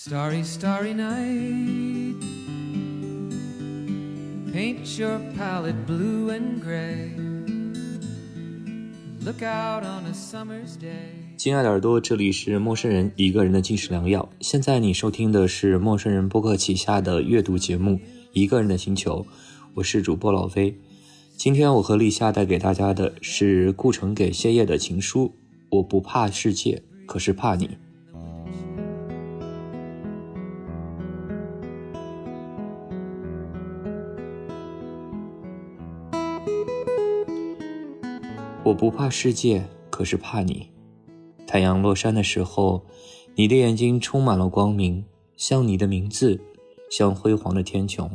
Starry, starry night. Paint your palette blue and gray. Look out on a summer's day. 亲爱的耳朵，这里是陌生人一个人的进食良药。现在你收听的是陌生人播客旗下的阅读节目《一个人的星球》，我是主播老飞。今天我和立夏带给大家的是顾城给谢烨的情书。我不怕世界，可是怕你。我不怕世界，可是怕你。太阳落山的时候，你的眼睛充满了光明，像你的名字，像辉煌的天穹。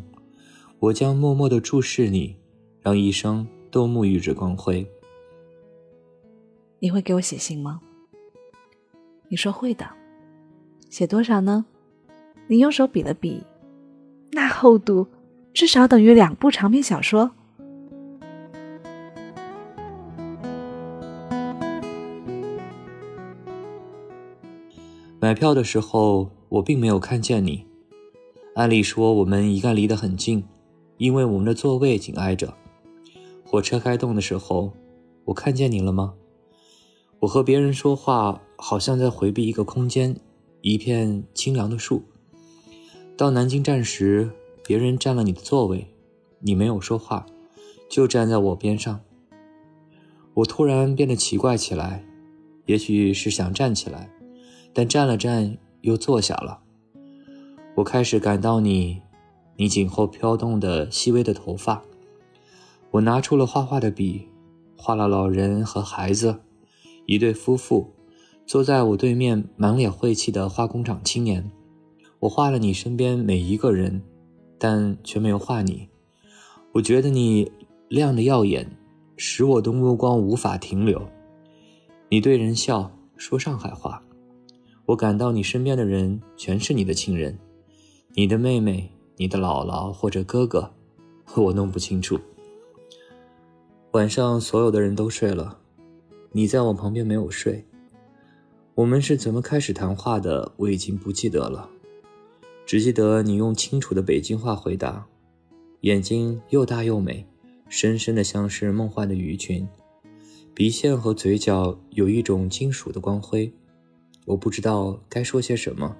我将默默地注视你，让一生都沐浴着光辉。你会给我写信吗？你说会的。写多少呢？你用手比了比，那厚度至少等于两部长篇小说。买票的时候，我并没有看见你。按理说，我们应该离得很近，因为我们的座位紧挨着。火车开动的时候，我看见你了吗？我和别人说话，好像在回避一个空间，一片清凉的树。到南京站时，别人占了你的座位，你没有说话，就站在我边上。我突然变得奇怪起来，也许是想站起来。但站了站，又坐下了。我开始感到你，你颈后飘动的细微的头发。我拿出了画画的笔，画了老人和孩子，一对夫妇，坐在我对面满脸晦气的化工厂青年。我画了你身边每一个人，但却没有画你。我觉得你亮得耀眼，使我的目光无法停留。你对人笑，说上海话。我感到你身边的人全是你的亲人，你的妹妹、你的姥姥或者哥哥，我弄不清楚。晚上所有的人都睡了，你在我旁边没有睡。我们是怎么开始谈话的？我已经不记得了，只记得你用清楚的北京话回答，眼睛又大又美，深深的像是梦幻的鱼群，鼻线和嘴角有一种金属的光辉。我不知道该说些什么，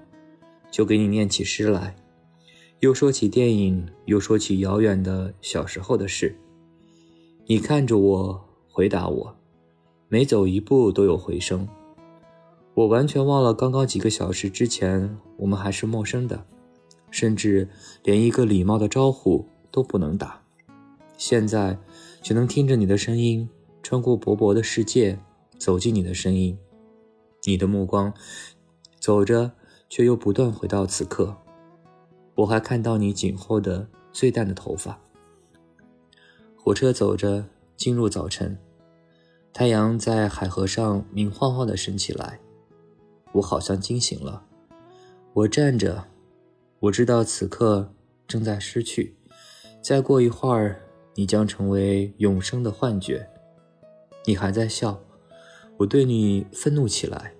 就给你念起诗来，又说起电影，又说起遥远的小时候的事。你看着我，回答我，每走一步都有回声。我完全忘了刚刚几个小时之前我们还是陌生的，甚至连一个礼貌的招呼都不能打。现在却能听着你的声音，穿过薄薄的世界，走进你的声音。你的目光走着，却又不断回到此刻。我还看到你颈后的最淡的头发。火车走着，进入早晨，太阳在海河上明晃晃地升起来。我好像惊醒了。我站着，我知道此刻正在失去。再过一会儿，你将成为永生的幻觉。你还在笑。我对你愤怒起来。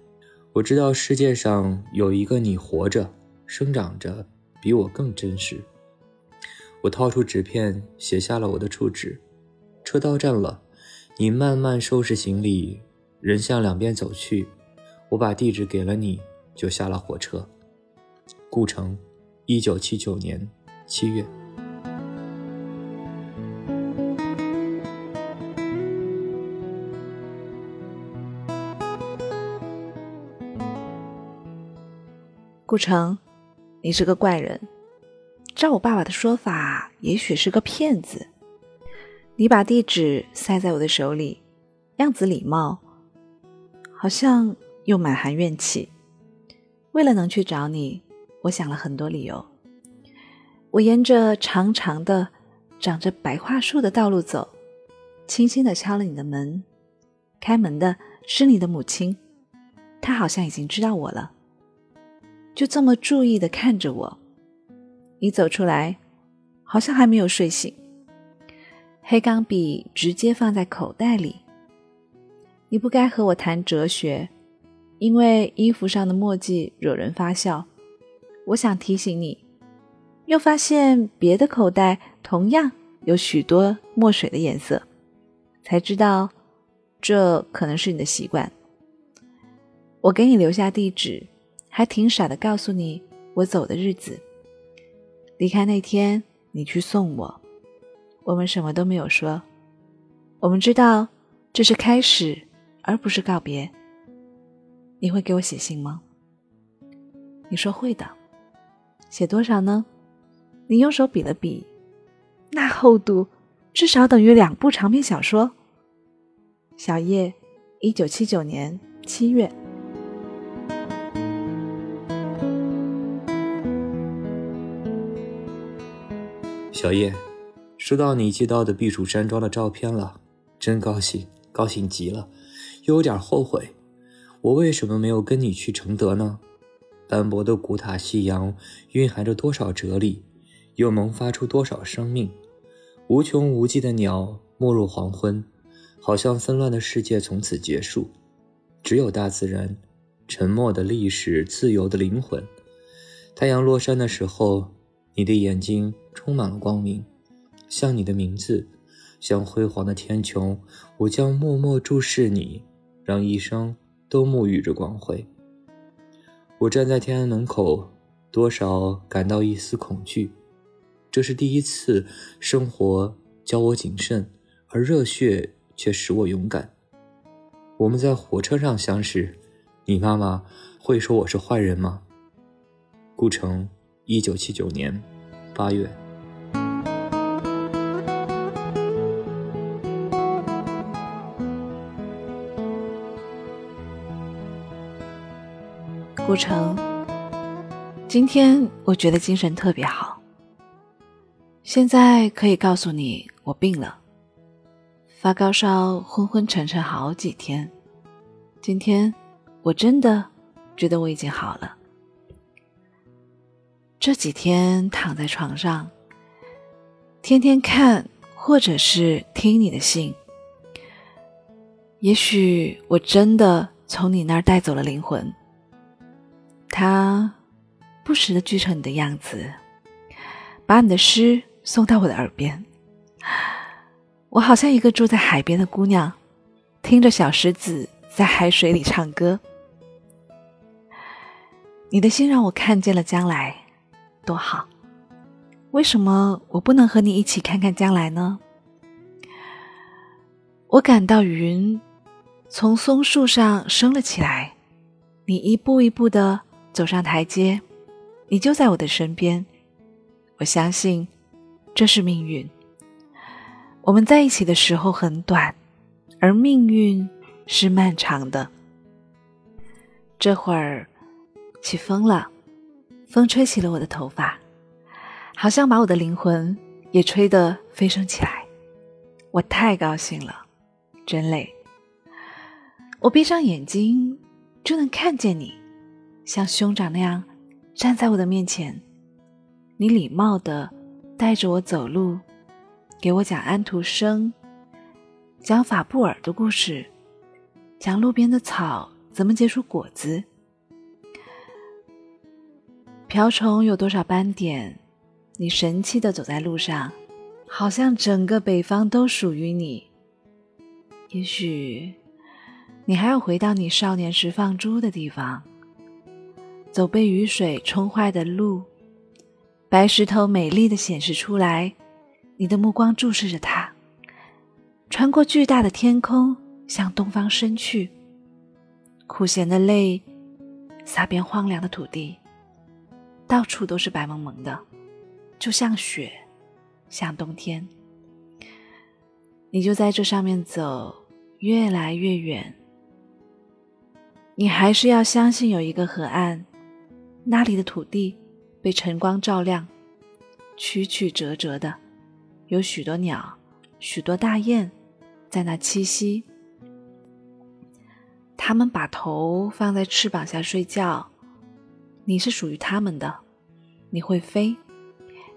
我知道世界上有一个你活着、生长着，比我更真实。我掏出纸片，写下了我的住址。车到站了，你慢慢收拾行李，人向两边走去。我把地址给了你，就下了火车。顾城，一九七九年七月。顾城，你是个怪人。照我爸爸的说法，也许是个骗子。你把地址塞在我的手里，样子礼貌，好像又满含怨气。为了能去找你，我想了很多理由。我沿着长长的、长着白桦树的道路走，轻轻的敲了你的门。开门的是你的母亲，她好像已经知道我了。就这么注意的看着我，你走出来，好像还没有睡醒。黑钢笔直接放在口袋里。你不该和我谈哲学，因为衣服上的墨迹惹人发笑。我想提醒你，又发现别的口袋同样有许多墨水的颜色，才知道这可能是你的习惯。我给你留下地址，还挺傻的，告诉你我走的日子。离开那天，你去送我，我们什么都没有说。我们知道这是开始，而不是告别。你会给我写信吗？你说会的。写多少呢？你用手比了比，那厚度至少等于两部长篇小说。小叶，一九七九年七月。小叶，收到你寄到的避暑山庄的照片了，真高兴，高兴极了，又有点后悔，我为什么没有跟你去承德呢？斑驳的古塔夕阳蕴含着多少哲理，又萌发出多少生命？无穷无际的鸟没入黄昏，好像纷乱的世界从此结束，只有大自然，沉默的历史，自由的灵魂。太阳落山的时候。你的眼睛充满了光明，像你的名字，像辉煌的天穹。我将默默注视你，让一生都沐浴着光辉。我站在天安门口，多少感到一丝恐惧。这是第一次，生活教我谨慎，而热血却使我勇敢。我们在火车上相识，你妈妈会说我是坏人吗？顾城。一九七九年八月，顾城，今天我觉得精神特别好。现在可以告诉你，我病了，发高烧，昏昏沉沉好几天。今天我真的觉得我已经好了。这几天躺在床上，天天看或者是听你的信，也许我真的从你那儿带走了灵魂。他不时的聚成你的样子，把你的诗送到我的耳边。我好像一个住在海边的姑娘，听着小石子在海水里唱歌。你的心让我看见了将来。多好！为什么我不能和你一起看看将来呢？我感到云从松树上升了起来，你一步一步的走上台阶，你就在我的身边。我相信这是命运。我们在一起的时候很短，而命运是漫长的。这会儿起风了。风吹起了我的头发，好像把我的灵魂也吹得飞升起来。我太高兴了，真累。我闭上眼睛就能看见你，像兄长那样站在我的面前。你礼貌的带着我走路，给我讲安徒生、讲法布尔的故事，讲路边的草怎么结出果子。瓢虫有多少斑点？你神气的走在路上，好像整个北方都属于你。也许你还要回到你少年时放猪的地方，走被雨水冲坏的路，白石头美丽的显示出来，你的目光注视着它，穿过巨大的天空，向东方伸去。苦咸的泪洒遍荒凉的土地。到处都是白蒙蒙的，就像雪，像冬天。你就在这上面走，越来越远。你还是要相信有一个河岸，那里的土地被晨光照亮，曲曲折折的，有许多鸟，许多大雁在那栖息。它们把头放在翅膀下睡觉。你是属于他们的，你会飞，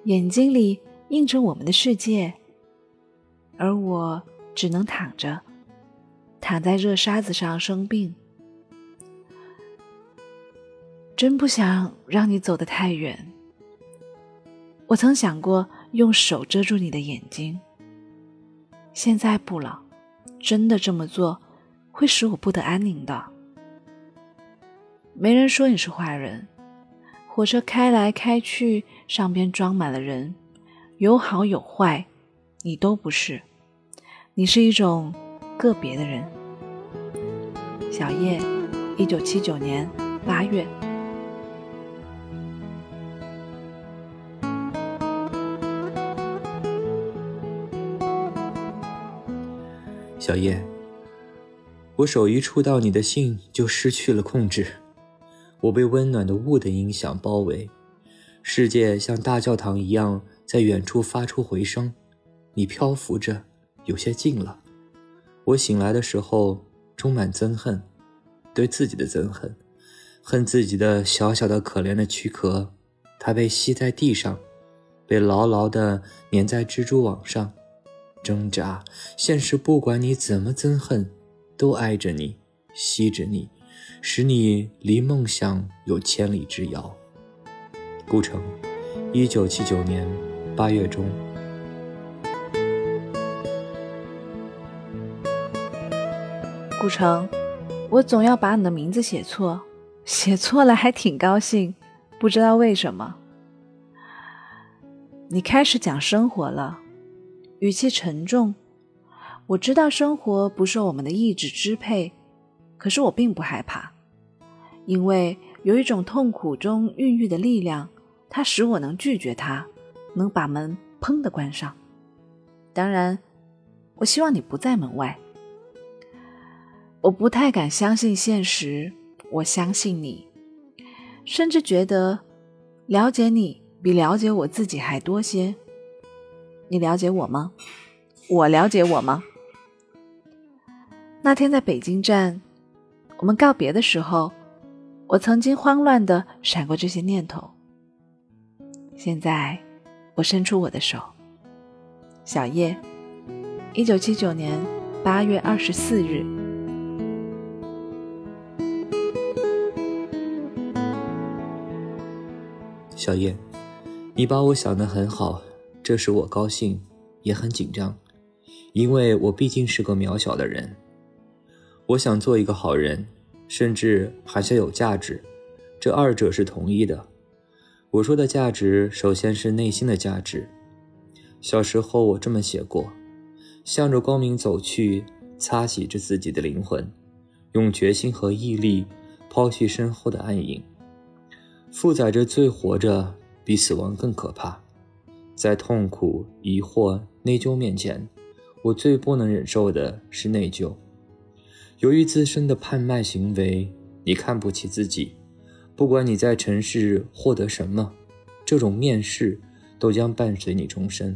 眼睛里映着我们的世界，而我只能躺着，躺在热沙子上生病。真不想让你走得太远。我曾想过用手遮住你的眼睛，现在不了。真的这么做，会使我不得安宁的。没人说你是坏人，火车开来开去，上边装满了人，有好有坏，你都不是。你是一种个别的人。小叶，一九七九年八月。小叶，我手一触到你的信，就失去了控制。我被温暖的雾的音响包围，世界像大教堂一样在远处发出回声。你漂浮着，有些近了。我醒来的时候充满憎恨，对自己的憎恨，恨自己的小小的可怜的躯壳，它被吸在地上，被牢牢地粘在蜘蛛网上。挣扎，现实不管你怎么憎恨，都挨着你，吸着你，使你离梦想有千里之遥。顾城，一九七九年八月中。顾城，我总要把你的名字写错，写错了还挺高兴，不知道为什么。你开始讲生活了。语气沉重，我知道生活不受我们的意志支配，可是我并不害怕，因为有一种痛苦中孕育的力量，它使我能拒绝它，能把门砰的关上。当然，我希望你不在门外。我不太敢相信现实，我相信你，甚至觉得了解你比了解我自己还多些。你了解我吗？我了解我吗？那天在北京站，我们告别的时候，我曾经慌乱的闪过这些念头。现在，我伸出我的手。小叶，一九七九年八月二十四日。小叶，你把我想得很好。这使我高兴，也很紧张，因为我毕竟是个渺小的人。我想做一个好人，甚至还想有价值，这二者是同一的。我说的价值，首先是内心的价值。小时候我这么写过：向着光明走去，擦洗着自己的灵魂，用决心和毅力抛弃身后的暗影，负载着最活着，比死亡更可怕。在痛苦、疑惑、内疚面前，我最不能忍受的是内疚。由于自身的叛卖行为，你看不起自己。不管你在尘世获得什么，这种面试都将伴随你终身。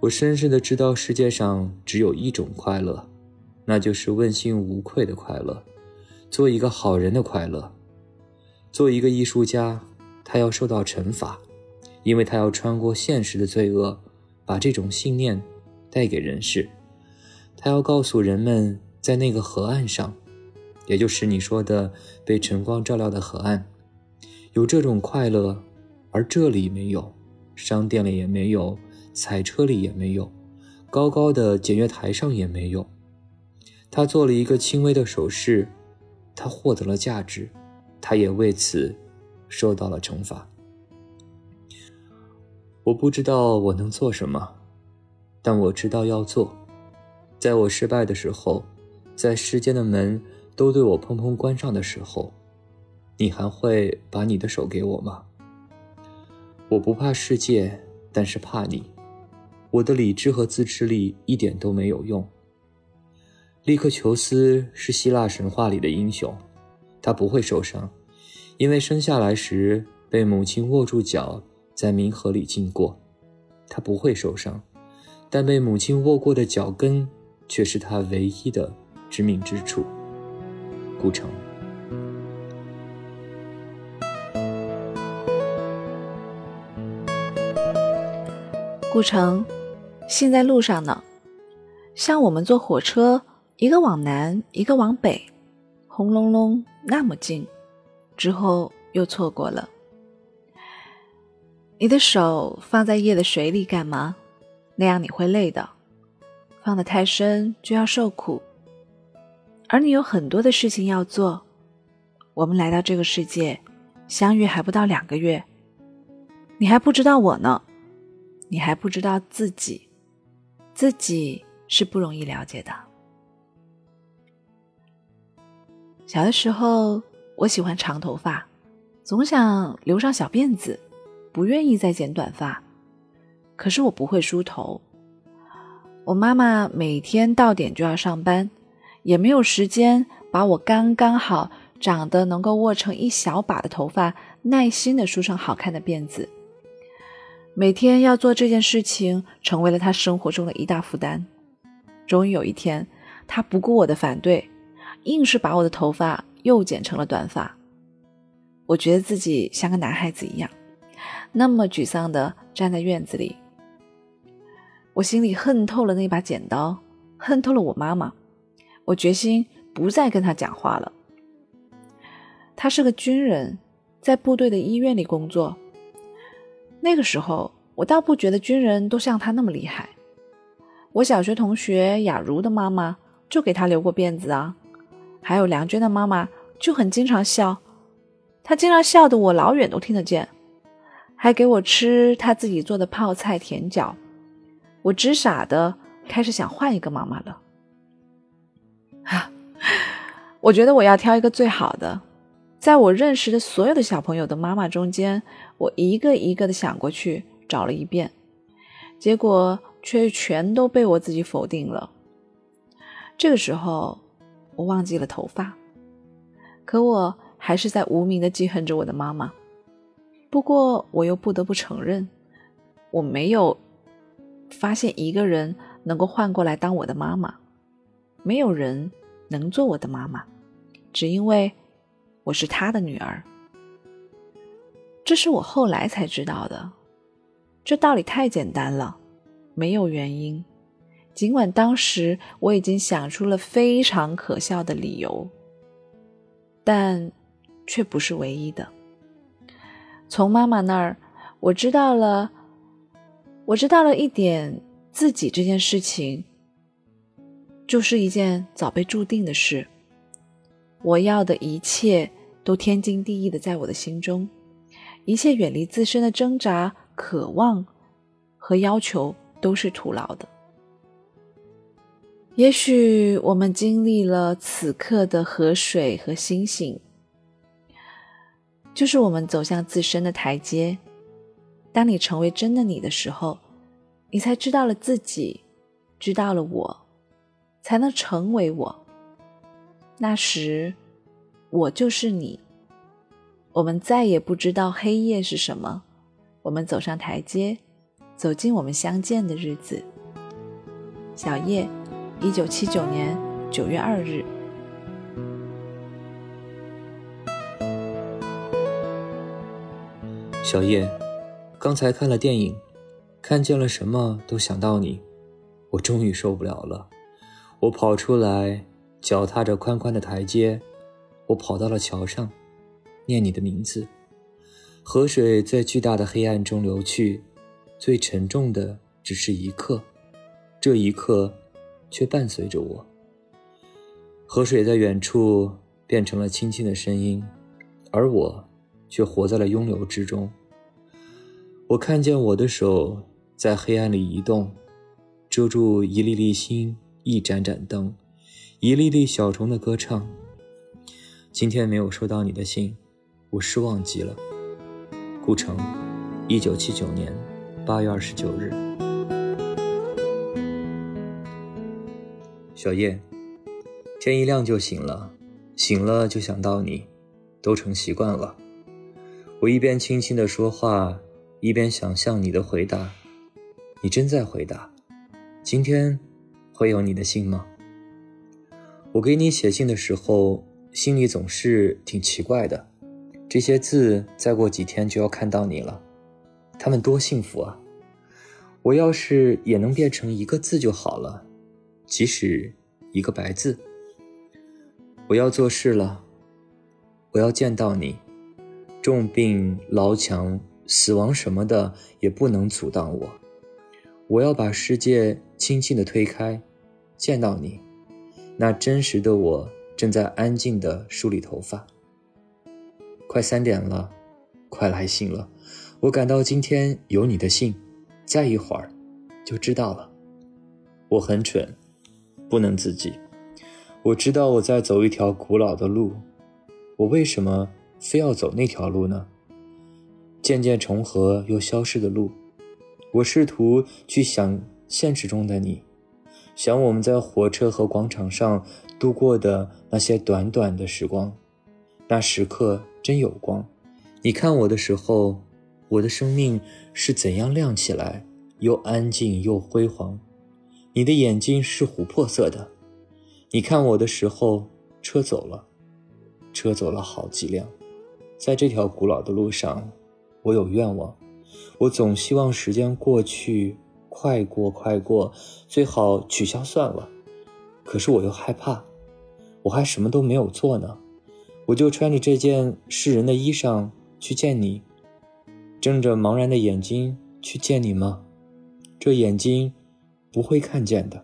我深深的知道，世界上只有一种快乐，那就是问心无愧的快乐，做一个好人的快乐。做一个艺术家，他要受到惩罚。因为他要穿过现实的罪恶，把这种信念带给人世。他要告诉人们，在那个河岸上，也就是你说的被晨光照亮的河岸，有这种快乐，而这里没有，商店里也没有，彩车里也没有，高高的检阅台上也没有。他做了一个轻微的手势，他获得了价值，他也为此受到了惩罚。我不知道我能做什么，但我知道要做。在我失败的时候，在世间的门都对我砰砰关上的时候，你还会把你的手给我吗？我不怕世界，但是怕你。我的理智和自制力一点都没有用。利克求斯是希腊神话里的英雄，他不会受伤，因为生下来时被母亲握住脚。在冥河里经过，他不会受伤，但被母亲握过的脚跟却是他唯一的致命之处。顾城，顾城，现在路上呢。像我们坐火车，一个往南，一个往北，轰隆隆那么近，之后又错过了。你的手放在夜的水里干嘛？那样你会累的。放得太深就要受苦。而你有很多的事情要做。我们来到这个世界，相遇还不到两个月，你还不知道我呢，你还不知道自己，自己是不容易了解的。小的时候，我喜欢长头发，总想留上小辫子，不愿意再剪短发。可是我不会梳头。我妈妈每天到点就要上班，也没有时间把我刚刚好长得能够握成一小把的头发耐心的梳成好看的辫子。每天要做这件事情，成为了她生活中的一大负担。终于有一天，她不顾我的反对。硬是把我的头发又剪成了短发，我觉得自己像个男孩子一样，那么沮丧的站在院子里。我心里恨透了那把剪刀，恨透了我妈妈。我决心不再跟她讲话了。他是个军人，在部队的医院里工作。那个时候，我倒不觉得军人都像他那么厉害。我小学同学雅茹的妈妈就给他留过辫子啊。还有梁娟的妈妈就很经常笑，她经常笑的我老远都听得见，还给我吃他自己做的泡菜甜饺，我直傻的开始想换一个妈妈了。啊，我觉得我要挑一个最好的，在我认识的所有的小朋友的妈妈中间，我一个一个的想过去找了一遍，结果却全都被我自己否定了。这个时候。我忘记了头发，可我还是在无名的记恨着我的妈妈。不过，我又不得不承认，我没有发现一个人能够换过来当我的妈妈，没有人能做我的妈妈，只因为我是他的女儿。这是我后来才知道的，这道理太简单了，没有原因。尽管当时我已经想出了非常可笑的理由，但却不是唯一的。从妈妈那儿，我知道了，我知道了一点，自己这件事情就是一件早被注定的事。我要的一切都天经地义的在我的心中，一切远离自身的挣扎、渴望和要求都是徒劳的。也许我们经历了此刻的河水和星星，就是我们走向自身的台阶。当你成为真的你的时候，你才知道了自己，知道了我，才能成为我。那时，我就是你。我们再也不知道黑夜是什么。我们走上台阶，走进我们相见的日子。小叶。一九七九年九月二日，小叶，刚才看了电影，看见了什么都想到你，我终于受不了了。我跑出来，脚踏着宽宽的台阶，我跑到了桥上，念你的名字。河水在巨大的黑暗中流去，最沉重的只是一刻，这一刻。却伴随着我。河水在远处变成了轻轻的声音，而我却活在了拥有之中。我看见我的手在黑暗里移动，遮住一粒粒星，一盏盏灯，一粒粒小虫的歌唱。今天没有收到你的信，我失望极了。顾城，一九七九年八月二十九日。小叶，天一亮就醒了，醒了就想到你，都成习惯了。我一边轻轻的说话，一边想象你的回答。你真在回答？今天会有你的信吗？我给你写信的时候，心里总是挺奇怪的。这些字再过几天就要看到你了，他们多幸福啊！我要是也能变成一个字就好了。即使一个白字，我要做事了，我要见到你，重病、劳强、死亡什么的也不能阻挡我。我要把世界轻轻地推开，见到你，那真实的我正在安静地梳理头发。快三点了，快来信了。我感到今天有你的信，再一会儿就知道了。我很蠢，不能自己。我知道我在走一条古老的路，我为什么非要走那条路呢？渐渐重合又消失的路。我试图去想现实中的你，想我们在火车和广场上度过的那些短短的时光，那时刻真有光。你看我的时候，我的生命是怎样亮起来，又安静又辉煌。你的眼睛是琥珀色的。你看我的时候，车走了，车走了好几辆，在这条古老的路上，我有愿望。我总希望时间过去，快过快过，最好取消算了。可是我又害怕，我还什么都没有做呢，我就穿着这件世人的衣裳去见你，睁着茫然的眼睛去见你吗？这眼睛不会看见的，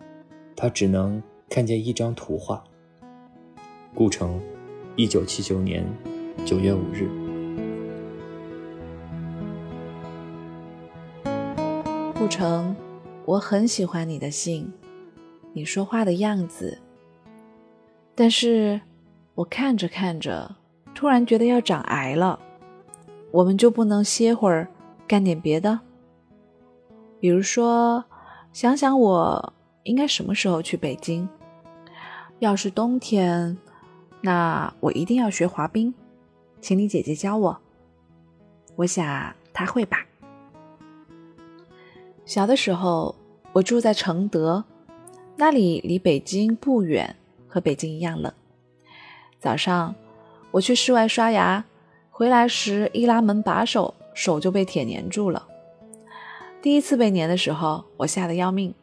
它只能看见一张图画。顾城，一九七九年九月五日。顾城，我很喜欢你的信，你说话的样子。但是，我看着看着，突然觉得要长癌了。我们就不能歇会儿，干点别的？比如说，想想我应该什么时候去北京？要是冬天，那我一定要学滑冰，请你姐姐教我。我想她会吧。小的时候，我住在承德，那里离北京不远，和北京一样冷。早上我去室外刷牙，回来时一拉门把手，手就被铁粘住了。第一次被粘的时候，我吓得要命。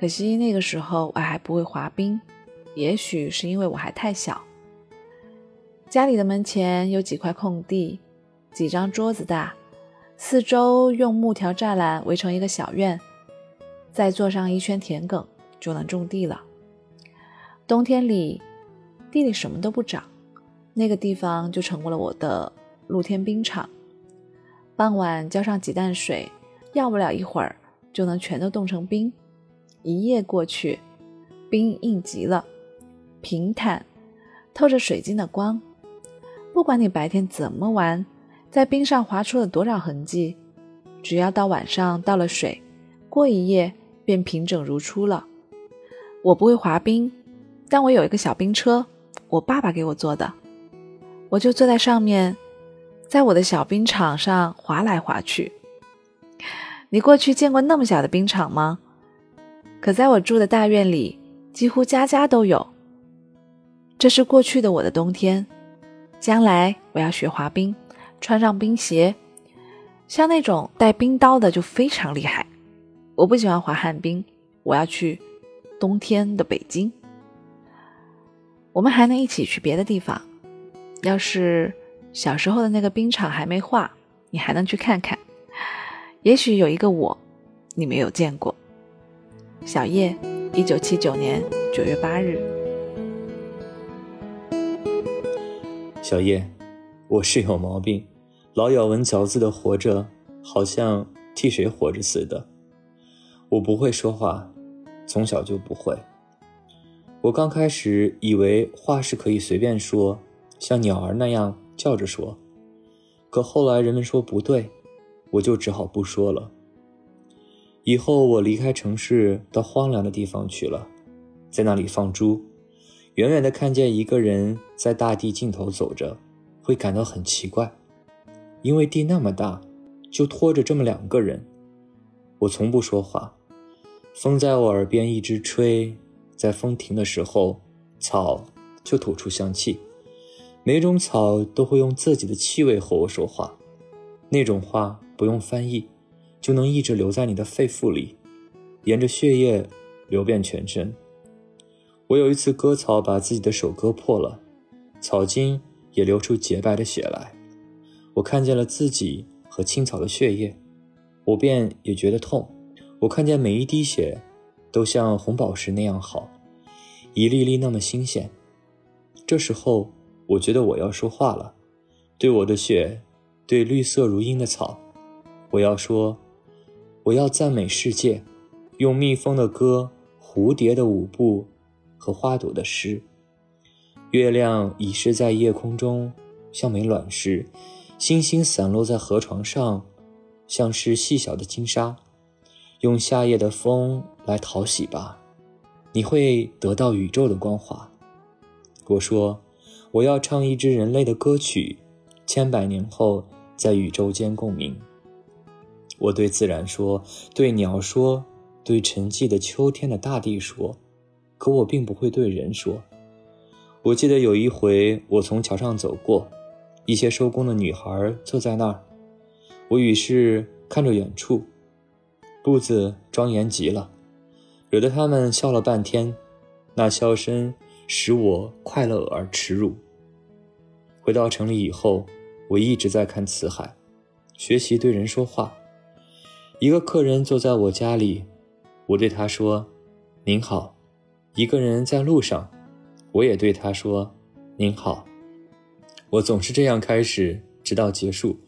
可惜那个时候我还不会滑冰，也许是因为我还太小。家里的门前有几块空地，几张桌子大。四周用木条栅栏围成一个小院，再做上一圈田埂，就能种地了。冬天里，地里什么都不长，那个地方就成为了我的露天冰场。傍晚浇上几担水，要不了一会儿就能全都冻成冰。一夜过去，冰硬极了，平坦，透着水晶的光。不管你白天怎么玩。在冰上划出了多少痕迹？只要到晚上倒了水，过一夜便平整如初了。我不会滑冰，但我有一个小冰车，我爸爸给我做的，我就坐在上面，在我的小冰场上滑来滑去。你过去见过那么小的冰场吗？可在我住的大院里，几乎家家都有。这是过去的我的冬天，将来我要学滑冰。穿上冰鞋，像那种带冰刀的就非常厉害。我不喜欢滑旱冰，我要去冬天的北京。我们还能一起去别的地方。要是小时候的那个冰场还没化，你还能去看看。也许有一个我，你没有见过。小叶，一九七九年九月八日。小叶。我是有毛病，老咬文嚼字的活着，好像替谁活着似的。我不会说话，从小就不会。我刚开始以为话是可以随便说，像鸟儿那样叫着说，可后来人们说不对，我就只好不说了。以后我离开城市，到荒凉的地方去了，在那里放猪，远远的看见一个人在大地尽头走着。会感到很奇怪，因为地那么大，就拖着这么两个人。我从不说话，风在我耳边一直吹，在风停的时候，草就吐出香气。每种草都会用自己的气味和我说话，那种话不用翻译，就能一直留在你的肺腑里，沿着血液流遍全身。我有一次割草，把自己的手割破了，草茎。也流出洁白的血来，我看见了自己和青草的血液，我便也觉得痛。我看见每一滴血，都像红宝石那样好，一粒粒那么新鲜。这时候，我觉得我要说话了，对我的血，对绿色如茵的草，我要说，我要赞美世界，用蜜蜂的歌、蝴蝶的舞步和花朵的诗。月亮遗失在夜空中，像枚卵石；星星散落在河床上，像是细小的金沙。用夏夜的风来讨喜吧，你会得到宇宙的光华。我说，我要唱一支人类的歌曲，千百年后在宇宙间共鸣。我对自然说，对鸟说，对沉寂的秋天的大地说，可我并不会对人说。我记得有一回，我从桥上走过，一些收工的女孩坐在那儿，我于是看着远处，步子庄严极了，惹得他们笑了半天，那笑声使我快乐而耻辱。回到城里以后，我一直在看辞海，学习对人说话。一个客人坐在我家里，我对他说：“您好。”一个人在路上。我也对他说：“您好。”我总是这样开始，直到结束，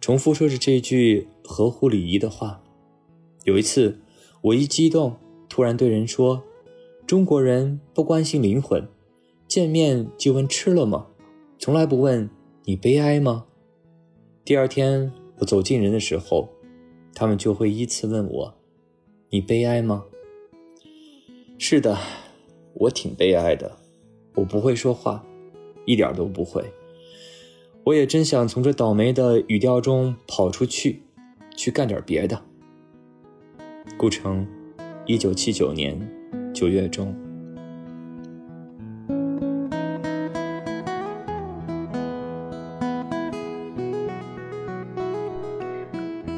重复说着这句合乎礼仪的话。有一次，我一激动，突然对人说：“中国人不关心灵魂，见面就问吃了吗？从来不问你悲哀吗？”第二天我走近人的时候，他们就会依次问我：“你悲哀吗？”是的，我挺悲哀的。我不会说话，一点都不会。我也真想从这倒霉的语调中跑出去，去干点别的。顾城，一九七九年九月中。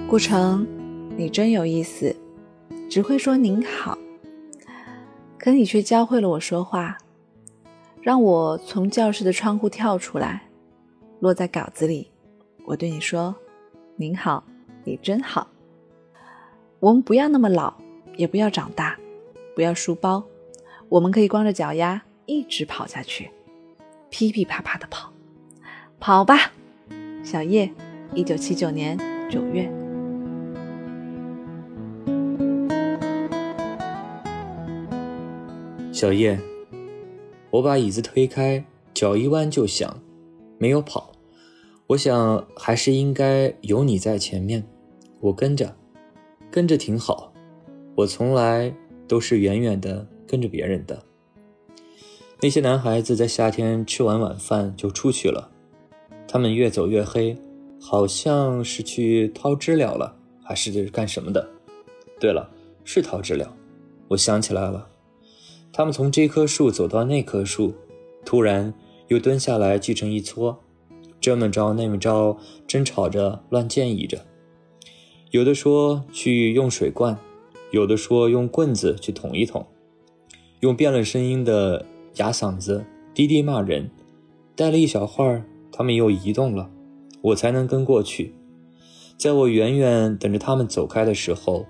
顾城，你真有意思，只会说您好，可你却教会了我说话。让我从教室的窗户跳出来，落在稿子里。我对你说：“您好，你真好。”我们不要那么老，也不要长大，不要书包，我们可以光着脚丫一直跑下去，噼噼啪啪的跑，跑吧，小叶。一九七九年九月，小叶。我把椅子推开，脚一弯就响，没有跑。我想还是应该有你在前面，我跟着，跟着挺好。我从来都是远远的跟着别人的。那些男孩子在夏天吃完晚饭就出去了，他们越走越黑，好像是去掏知了了，还是干什么的？对了，是掏知了。我想起来了。他们从这棵树走到那棵树，突然又蹲下来聚成一撮，这么着那么着，争吵着乱建议着。有的说去用水灌，有的说用棍子去捅一捅，用变了声音的哑嗓子低低骂人。待了一小会儿，他们又移动了，我才能跟过去。在我远远等着他们走开的时候，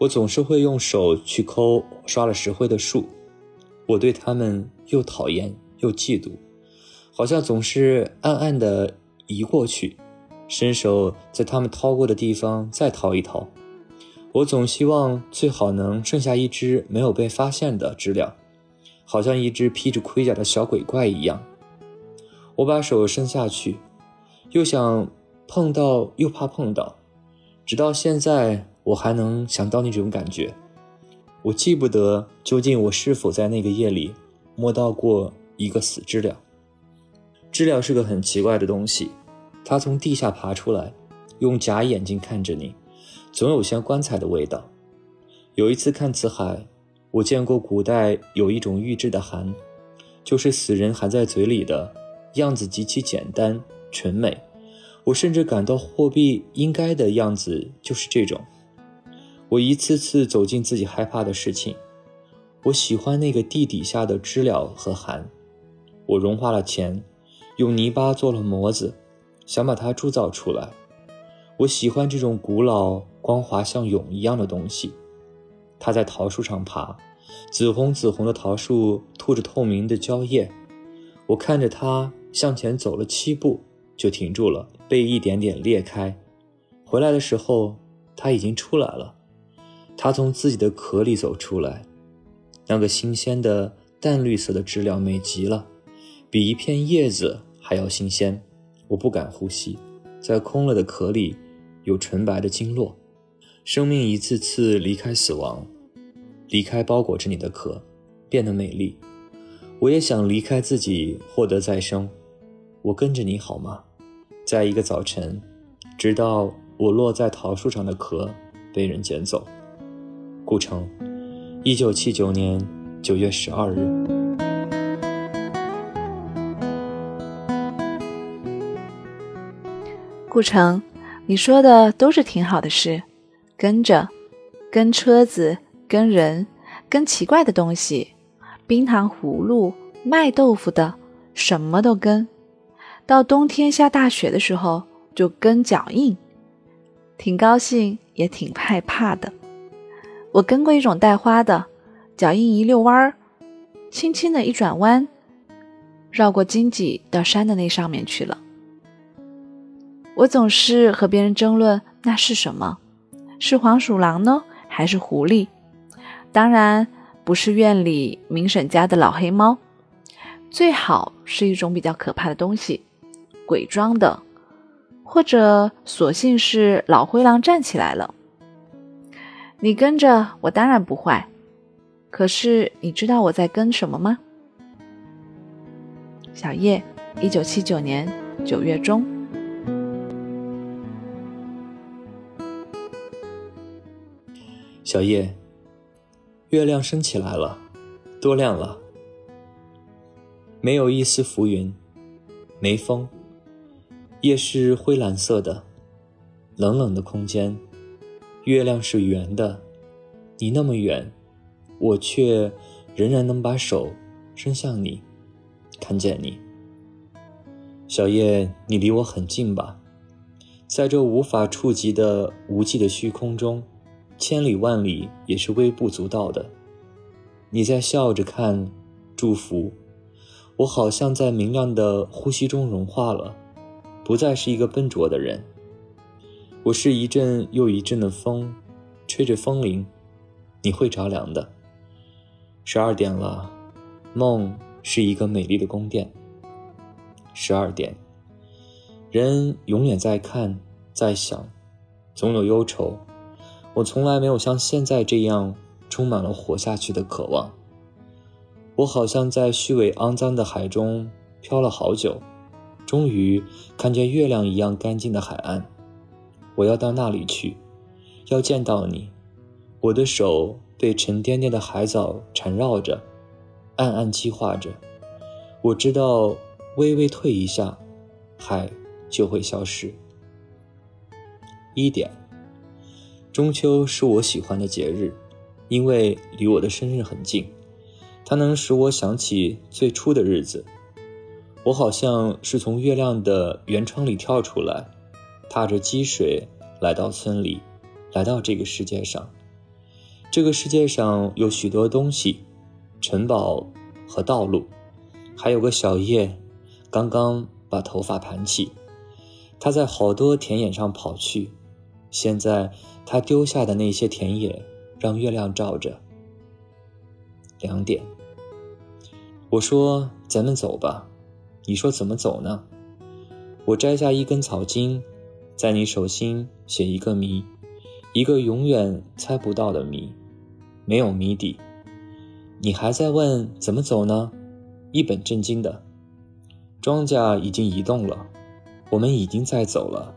我总是会用手去抠刷了石灰的树。我对他们又讨厌又嫉妒，好像总是暗暗地移过去，伸手在他们掏过的地方再掏一掏。我总希望最好能剩下一只没有被发现的知了，好像一只披着盔甲的小鬼怪一样。我把手伸下去，又想碰到，又怕碰到，直到现在我还能想到那种感觉。我记不得究竟我是否在那个夜里摸到过一个死知了。知了是个很奇怪的东西，它从地下爬出来，用假眼睛看着你，总有像棺材的味道。有一次看辞海，我见过古代有一种玉制的函，就是死人含在嘴里的样子极其简单纯美。我甚至感到货币应该的样子就是这种。我一次次走进自己害怕的事情。我喜欢那个地底下的知了和寒。我融化了钱，用泥巴做了模子，想把它铸造出来。我喜欢这种古老、光滑像蛹一样的东西。它在桃树上爬，紫红紫红的桃树吐着透明的蕉叶。我看着它向前走了七步，就停住了，被一点点裂开。回来的时候，它已经出来了。它从自己的壳里走出来，那个新鲜的淡绿色的知了美极了，比一片叶子还要新鲜。我不敢呼吸，在空了的壳里有纯白的经络。生命一次次离开死亡，离开包裹着你的壳，变得美丽。我也想离开自己，获得再生。我跟着你好吗？在一个早晨，直到我落在桃树上的壳被人捡走。顾城，一九七九年九月十二日。顾城，你说的都是挺好的事。跟着，跟车子，跟人，跟奇怪的东西，冰糖葫芦，卖豆腐的，什么都跟。到冬天下大雪的时候，就跟脚印，挺高兴，也挺害怕的。我跟过一种带花的，脚印一溜弯儿，轻轻的一转弯，绕过荆棘到山的那上面去了。我总是和别人争论那是什么。是黄鼠狼呢，还是狐狸？当然不是院里明婶家的老黑猫，最好是一种比较可怕的东西，鬼装的，或者索性是老灰狼站起来了。你跟着我当然不坏，可是你知道我在跟什么吗？小叶，一九七九年九月中。小叶，月亮升起来了，多亮了！没有一丝浮云，没风，夜是灰蓝色的，冷冷的空间，月亮是圆的，你那么远，我却仍然能把手伸向你，看见你。小叶，你离我很近吧？在这无法触及的无际的虚空中。千里万里也是微不足道的。你在笑着看，祝福我，好像在明亮的呼吸中融化了，不再是一个笨拙的人。我是一阵又一阵的风，吹着风铃，你会着凉的。十二点了，梦是一个美丽的宫殿。十二点，人永远在看，在想，总有忧愁。我从来没有像现在这样充满了活下去的渴望。我好像在虚伪肮脏的海中漂了好久，终于看见月亮一样干净的海岸。我要到那里去，要见到你。我的手被沉甸甸的海藻缠绕着，暗暗计划着。我知道，微微退一下，海就会消失。一点。中秋是我喜欢的节日，因为离我的生日很近，它能使我想起最初的日子。我好像是从月亮的圆窗里跳出来，踏着积水来到村里，来到这个世界上。这个世界上有许多东西，城堡和道路，还有个小叶，刚刚把头发盘起，他在好多田野上跑去。现在他丢下的那些田野，让月亮照着。两点，我说咱们走吧，你说怎么走呢？我摘下一根草茎，在你手心写一个谜，一个永远猜不到的谜，没有谜底。你还在问怎么走呢？一本正经的，庄稼已经移动了，我们已经在走了，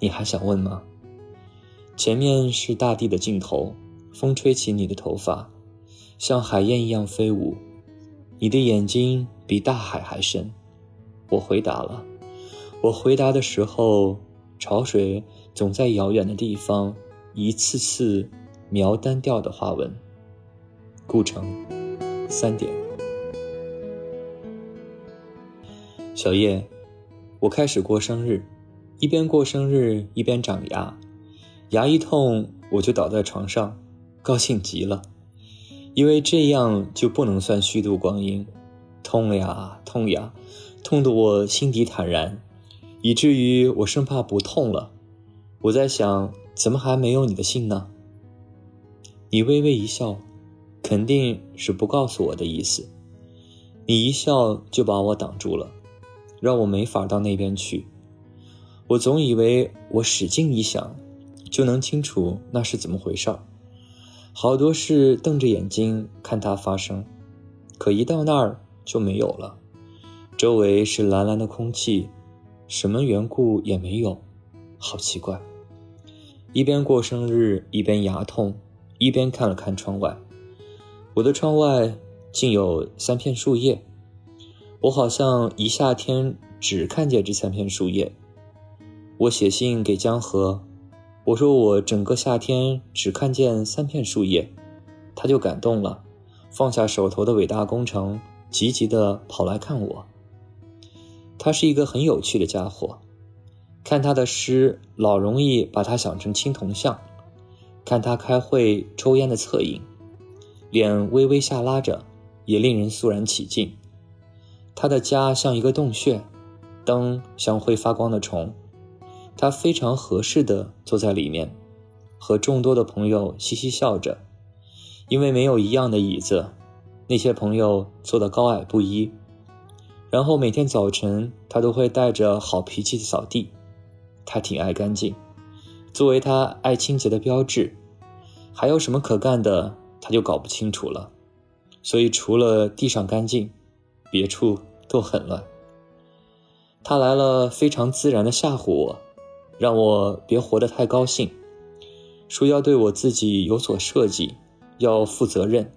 你还想问吗？前面是大地的尽头，风吹起你的头发，像海燕一样飞舞。你的眼睛比大海还深。我回答了。我回答的时候，潮水总在遥远的地方一次次描单调的花纹。顾城，三点。小叶，我开始过生日，一边过生日一边长牙，牙一痛我就倒在床上，高兴极了，因为这样就不能算虚度光阴。痛呀痛呀，痛得我心底坦然，以至于我生怕不痛了。我在想，怎么还没有你的信呢？你微微一笑，肯定是不告诉我的意思。你一笑就把我挡住了，让我没法到那边去。我总以为我使劲一想，就能清楚那是怎么回事儿。好多事瞪着眼睛看它发生，可一到那儿就没有了。周围是蓝蓝的空气，什么缘故也没有，好奇怪。一边过生日，一边牙痛，一边看了看窗外。我的窗外竟有三片树叶，我好像一夏天只看见这三片树叶。我写信给江河，我说我整个夏天只看见三片树叶，他就感动了，放下手头的伟大工程，急急地跑来看我。他是一个很有趣的家伙，看他的诗老容易把他想成青铜像，看他开会抽烟的侧影，脸微微下拉着，也令人肃然起敬。他的家像一个洞穴，灯像会发光的虫。他非常合适的坐在里面，和众多的朋友嘻嘻笑着，因为没有一样的椅子，那些朋友坐得高矮不一。然后每天早晨，他都会带着好脾气扫地。他挺爱干净，作为他爱清洁的标志。还有什么可干的，他就搞不清楚了。所以除了地上干净，别处都很乱。他来了，非常自然的吓唬我。让我别活得太高兴，说要对我自己有所设计，要负责任。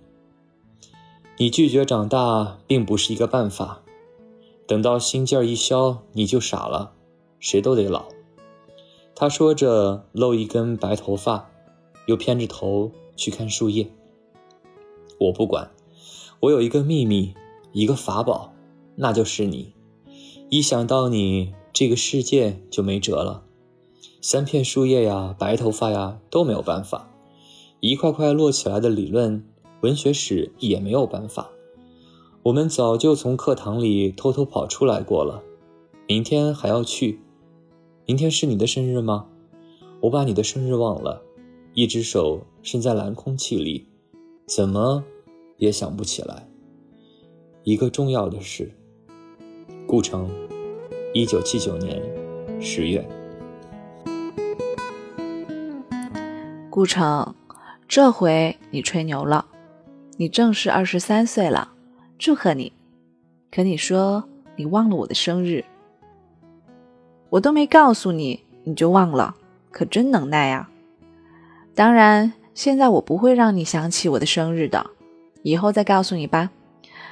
你拒绝长大并不是一个办法，等到心劲儿一消，你就傻了，谁都得老。他说着，露一根白头发，又偏着头去看树叶。我不管，我有一个秘密，一个法宝，那就是你。一想到你，这个世界就没辙了。三片树叶呀，白头发呀，都没有办法。一块块摞起来的理论，文学史也没有办法。我们早就从课堂里偷偷跑出来过了。明天还要去。明天是你的生日吗？我把你的生日忘了，一只手伸在蓝空气里，怎么也想不起来。一个重要的事。顾城，一九七九年十月。顾城，这回你吹牛了，你正式二十三岁了，祝贺你！可你说你忘了我的生日，我都没告诉你，你就忘了，可真能耐呀！当然，现在我不会让你想起我的生日的，以后再告诉你吧。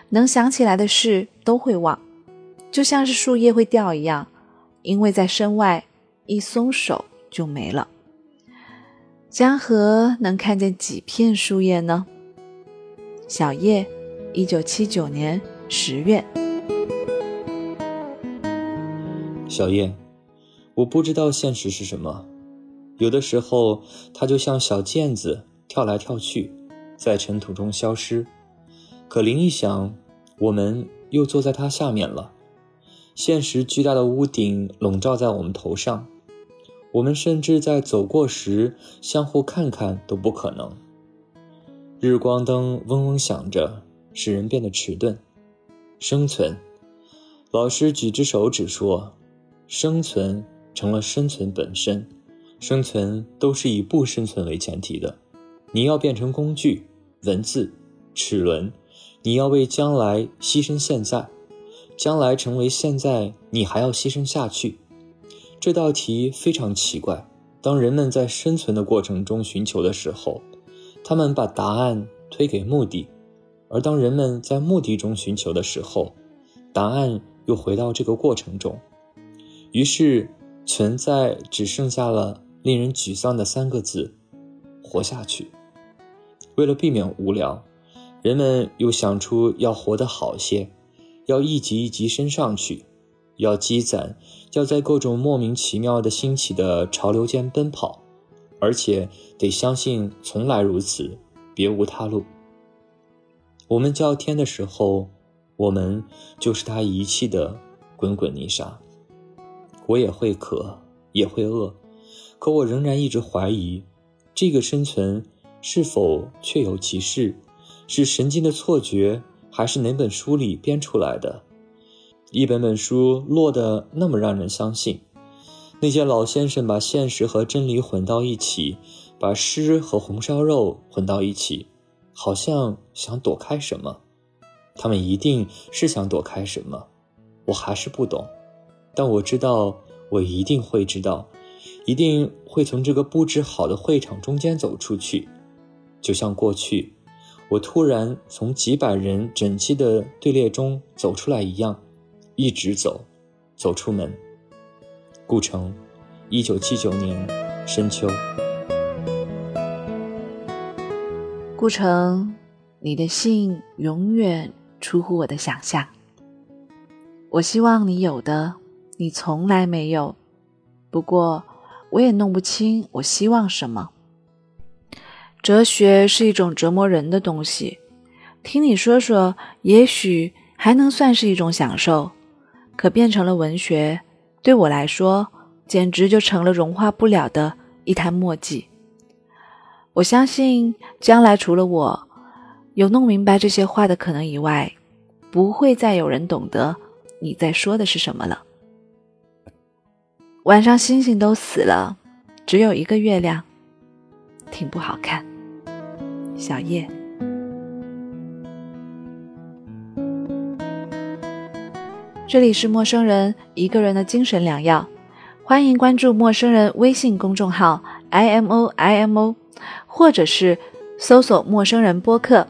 能想起来的事都会忘，就像是树叶会掉一样，因为在身外，一松手就没了。江河能看见几片树叶呢？小叶，一九七九年十月。小叶，我不知道现实是什么，有的时候它就像小毽子跳来跳去，在尘土中消失。可铃一响，我们又坐在它下面了。现实巨大的屋顶笼罩在我们头上。我们甚至在走过时相互看看都不可能。日光灯嗡嗡响着，使人变得迟钝。生存，老师举只手指说：“生存成了生存本身，生存都是以不生存为前提的。你要变成工具、文字、齿轮，你要为将来牺牲现在，将来成为现在，你还要牺牲下去。”这道题非常奇怪。当人们在生存的过程中寻求的时候，他们把答案推给目的；而当人们在目的中寻求的时候，答案又回到这个过程中。于是，存在只剩下了令人沮丧的三个字：活下去。为了避免无聊，人们又想出要活得好些，要一级一级升上去。要积攒，要在各种莫名其妙的兴起的潮流间奔跑，而且得相信从来如此，别无他路。我们叫天的时候，我们就是他遗弃的滚滚泥沙。我也会渴，也会饿，可我仍然一直怀疑，这个生存是否确有其事，是神经的错觉，还是哪本书里编出来的？一本本书落得那么让人相信，那些老先生把现实和真理混到一起，把诗和红烧肉混到一起，好像想躲开什么。他们一定是想躲开什么，我还是不懂。但我知道，我一定会知道，一定会从这个布置好的会场中间走出去，就像过去，我突然从几百人整齐的队列中走出来一样，一直走，走出门。顾城，一九七九年深秋。顾城，你的信永远出乎我的想象。我希望你有的。你从来没有，不过我也弄不清我希望什么。哲学是一种折磨人的东西，听你说说，也许还能算是一种享受。可变成了文学，对我来说，简直就成了融化不了的一滩墨迹。我相信，将来除了我有弄明白这些话的可能以外，不会再有人懂得你在说的是什么了。晚上星星都死了，只有一个月亮，挺不好看。小叶，这里是陌生人一个人的精神良药，欢迎关注陌生人微信公众号 i m o i m o，或者是搜索陌生人播客。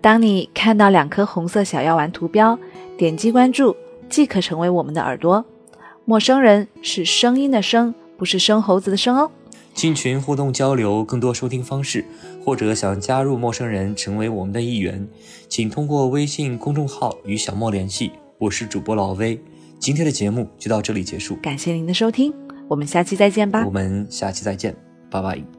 当你看到两颗红色小药丸图标，点击关注即可成为我们的耳朵。陌生人是声音的声，不是生猴子的生哦。进群互动交流，更多收听方式，或者想加入陌生人成为我们的一员，请通过微信公众号与小莫联系。我是主播老威，今天的节目就到这里结束，感谢您的收听，我们下期再见吧。我们下期再见，拜拜。